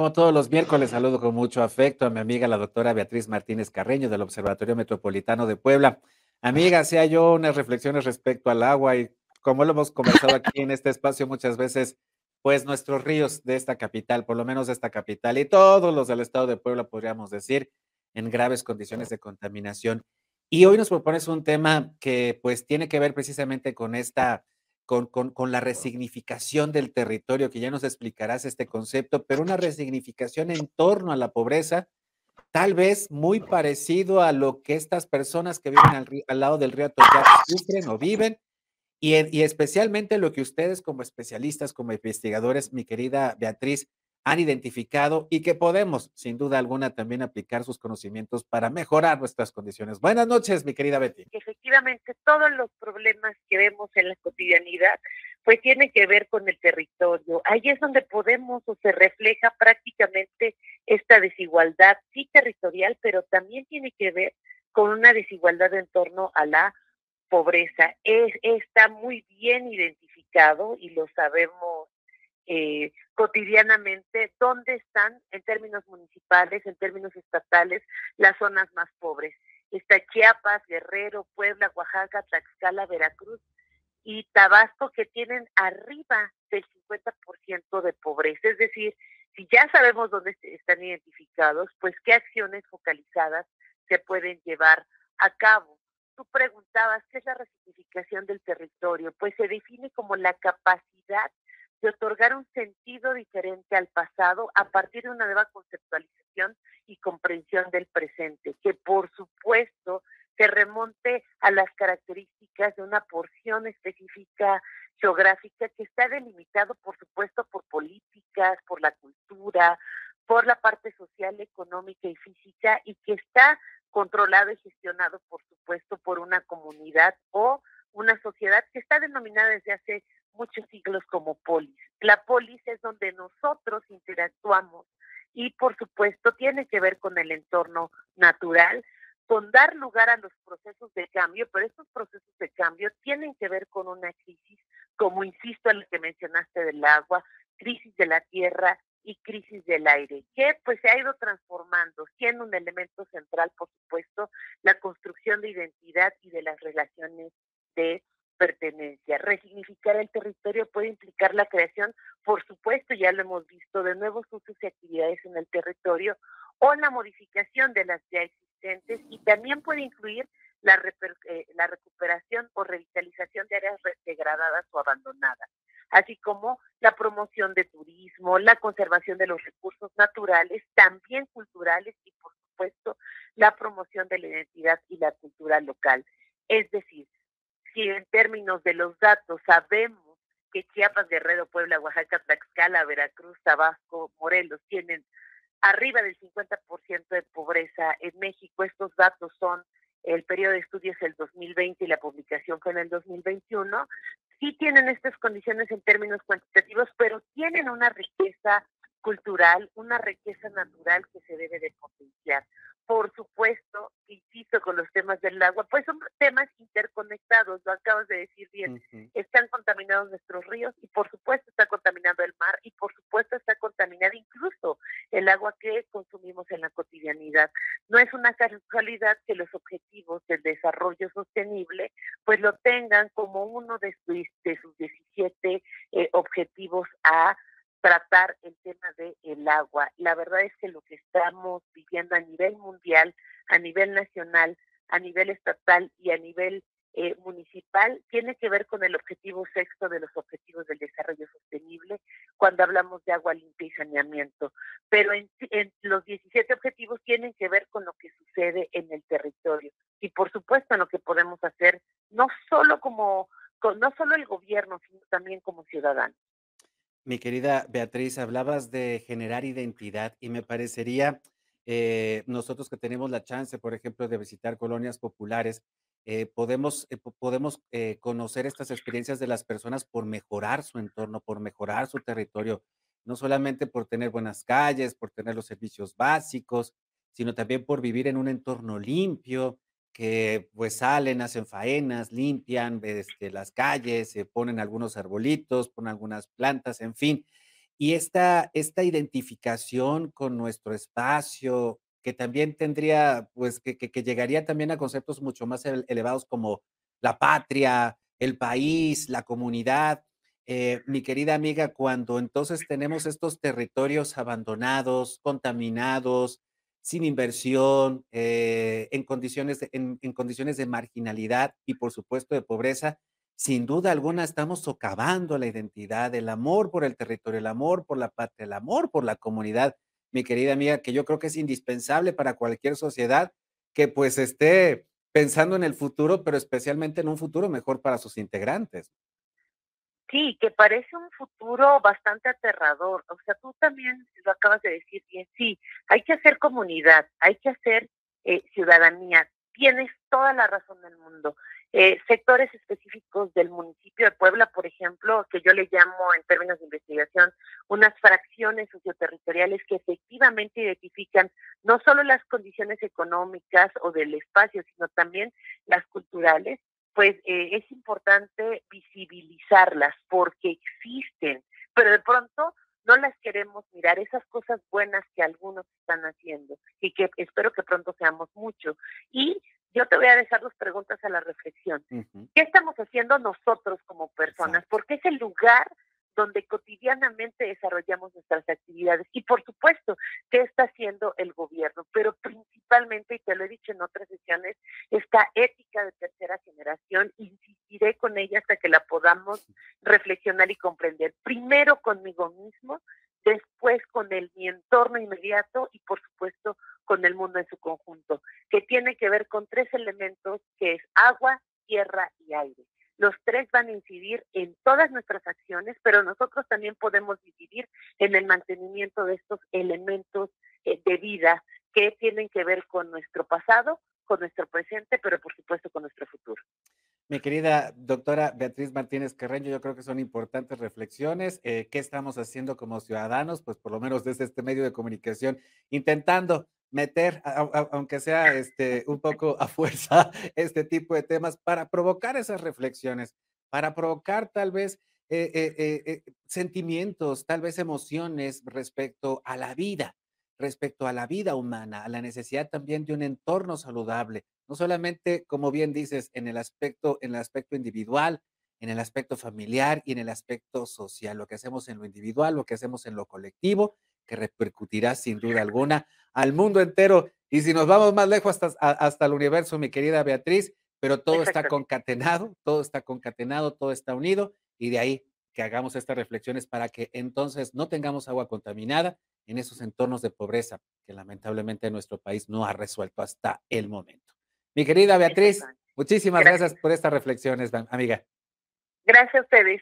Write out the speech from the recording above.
Como todos los miércoles, saludo con mucho afecto a mi amiga la doctora Beatriz Martínez Carreño del Observatorio Metropolitano de Puebla. Amiga, hacía yo unas reflexiones respecto al agua y como lo hemos conversado aquí en este espacio muchas veces, pues nuestros ríos de esta capital, por lo menos de esta capital y todos los del estado de Puebla, podríamos decir, en graves condiciones de contaminación. Y hoy nos propones un tema que pues tiene que ver precisamente con esta con, la resignificación del territorio, que ya nos explicarás este concepto, pero una resignificación en torno a la pobreza, tal vez muy parecido a lo que estas personas que viven al, lado del río Atoyac sufren o viven, y, y especialmente lo que ustedes como especialistas, como investigadores, mi querida Beatriz, han identificado y que podemos, sin duda alguna, también aplicar sus conocimientos para mejorar nuestras condiciones. Buenas noches, mi querida Betty. Efectivamente, todos los problemas que vemos en la cotidianidad, pues tienen que ver con el territorio. Ahí es donde podemos o se refleja prácticamente esta desigualdad, sí territorial, pero también tiene que ver con una desigualdad en torno a la pobreza. Es, está muy bien identificado y lo sabemos eh, cotidianamente dónde están en términos municipales, en términos estatales, las zonas más pobres. Está Chiapas, Guerrero, Puebla, Oaxaca, Tlaxcala, Veracruz y Tabasco que tienen arriba del 50% de pobreza. Es decir, si ya sabemos dónde están identificados, pues qué acciones focalizadas se pueden llevar a cabo. Tú preguntabas qué es la resignificación del territorio, pues se define como la capacidad de otorgar un sentido diferente al pasado a partir de una nueva conceptualización y comprensión del presente, que por supuesto se remonte a las características de una porción específica geográfica que está delimitado, por supuesto, por políticas, por la cultura, por la parte social, económica y física, y que está controlado y gestionado, por supuesto, por una comunidad o una sociedad que está denominada desde hace muchos siglos como polis. La polis es donde nosotros interactuamos y por supuesto tiene que ver con el entorno natural, con dar lugar a los procesos de cambio, pero estos procesos de cambio tienen que ver con una crisis, como insisto en lo que mencionaste del agua, crisis de la tierra y crisis del aire, que pues se ha ido transformando, siendo un elemento central, por supuesto, la construcción de identidad y de las relaciones de pertenencia. Resignificar el territorio puede implicar la creación, por supuesto, ya lo hemos visto, de nuevos usos y actividades en el territorio o la modificación de las ya existentes y también puede incluir la, eh, la recuperación o revitalización de áreas degradadas o abandonadas, así como la promoción de turismo, la conservación de los recursos naturales, también culturales y, por supuesto, la promoción de la identidad y la cultura local. Es decir, si en términos de los datos sabemos que Chiapas, Guerrero, Puebla, Oaxaca, Tlaxcala, Veracruz, Tabasco, Morelos tienen arriba del 50% de pobreza en México, estos datos son el periodo de estudios el 2020 y la publicación fue en el 2021, sí tienen estas condiciones en términos cuantitativos, pero tienen una riqueza cultural, una riqueza natural que se debe de potenciar. Por supuesto, insisto con los temas del agua, pues son temas lo acabas de decir bien, están contaminados nuestros ríos y por supuesto está contaminado el mar y por supuesto está contaminado incluso el agua que consumimos en la cotidianidad. No es una casualidad que los objetivos del desarrollo sostenible pues lo tengan como uno de sus, de sus 17 eh, objetivos a tratar el tema del el agua. La verdad es que lo que estamos viviendo a nivel mundial, a nivel nacional, a nivel estatal y a nivel eh, municipal tiene que ver con el objetivo sexto de los objetivos del desarrollo sostenible cuando hablamos de agua limpia y saneamiento. Pero en, los 17 objetivos tienen que ver con lo que sucede en el territorio y por supuesto en lo que podemos hacer no solo como no solo el gobierno sino también como ciudadanos. Mi querida Beatriz, hablabas de generar identidad y me parecería, eh, nosotros que tenemos la chance, por ejemplo, de visitar colonias populares, eh, podemos, eh, podemos conocer estas experiencias de las personas por mejorar su entorno, por mejorar su territorio, no solamente por tener buenas calles, por tener los servicios básicos, sino también por vivir en un entorno limpio, que pues salen, hacen faenas, limpian este, las calles, se ponen algunos arbolitos, ponen algunas plantas, en fin. y esta, esta identificación con nuestro espacio, que también tendría, pues, que, que, llegaría también a conceptos mucho más elevados como la patria, el país, la comunidad. Eh, mi querida amiga, cuando entonces tenemos estos territorios abandonados, contaminados, sin inversión, eh, en, condiciones en, condiciones de marginalidad y por supuesto de pobreza, sin duda alguna estamos socavando la identidad, el amor por el territorio, el amor por la patria, el amor por la comunidad, mi querida amiga, que yo creo que es indispensable para cualquier sociedad que pues esté pensando en el futuro, pero especialmente en un futuro mejor para sus integrantes. Sí, que parece un futuro bastante aterrador. O sea, tú también lo acabas de decir bien. Sí, hay que hacer comunidad, hay que hacer eh, ciudadanía. Tienes toda la razón del mundo. Eh, sectores específicos del municipio de Puebla, por ejemplo, que yo le llamo en términos de investigación unas fracciones socioterritoriales que efectivamente identifican no solo las condiciones económicas o del espacio, sino también las culturales, pues eh, es importante visibilizarlas porque existen, pero de pronto no las queremos mirar, esas cosas buenas que algunos están haciendo y que espero que pronto seamos mucho. Y yo te voy a dejar dos preguntas a la reflexión. ¿Qué estamos haciendo nosotros como personas? Porque es el lugar donde cotidianamente desarrollamos nuestras actividades. Y por supuesto, ¿qué está haciendo el gobierno? Pero principalmente, y te lo he dicho en otras sesiones, esta ética de tercera generación, insistiré con ella hasta que la podamos reflexionar y comprender. Primero conmigo mismo, después con el, mi entorno inmediato y por supuesto con el mundo en su conjunto, que tiene que ver con tres elementos que es agua, tierra. Los tres van a incidir en todas nuestras acciones, pero nosotros también podemos incidir en el mantenimiento de estos elementos eh, de vida que tienen que ver con nuestro pasado, con nuestro presente, pero por supuesto con nuestro futuro. Mi querida doctora Beatriz Martínez Carreño, yo creo que son importantes reflexiones. Eh, ¿Qué estamos haciendo como ciudadanos? Pues por lo menos desde este medio de comunicación, intentando meter, aunque sea este, un poco a fuerza, este tipo de temas para provocar esas reflexiones, para provocar tal vez eh, eh, eh, sentimientos, tal vez emociones respecto a la vida, respecto a la vida humana, a la necesidad también de un entorno saludable, no solamente, como bien dices, en el aspecto, en el aspecto individual, en el aspecto familiar y en el aspecto social, lo que hacemos en lo individual, lo que hacemos en lo colectivo, que repercutirá sin duda alguna al mundo entero. Y si nos vamos más lejos hasta, hasta el universo, mi querida Beatriz, pero todo está concatenado, todo está concatenado, todo está unido y de ahí que hagamos estas reflexiones para que entonces no tengamos agua contaminada en esos entornos de pobreza que lamentablemente nuestro país no ha resuelto hasta el momento. Mi querida Beatriz, muchísimas gracias, gracias por estas reflexiones, amiga. Gracias a ustedes.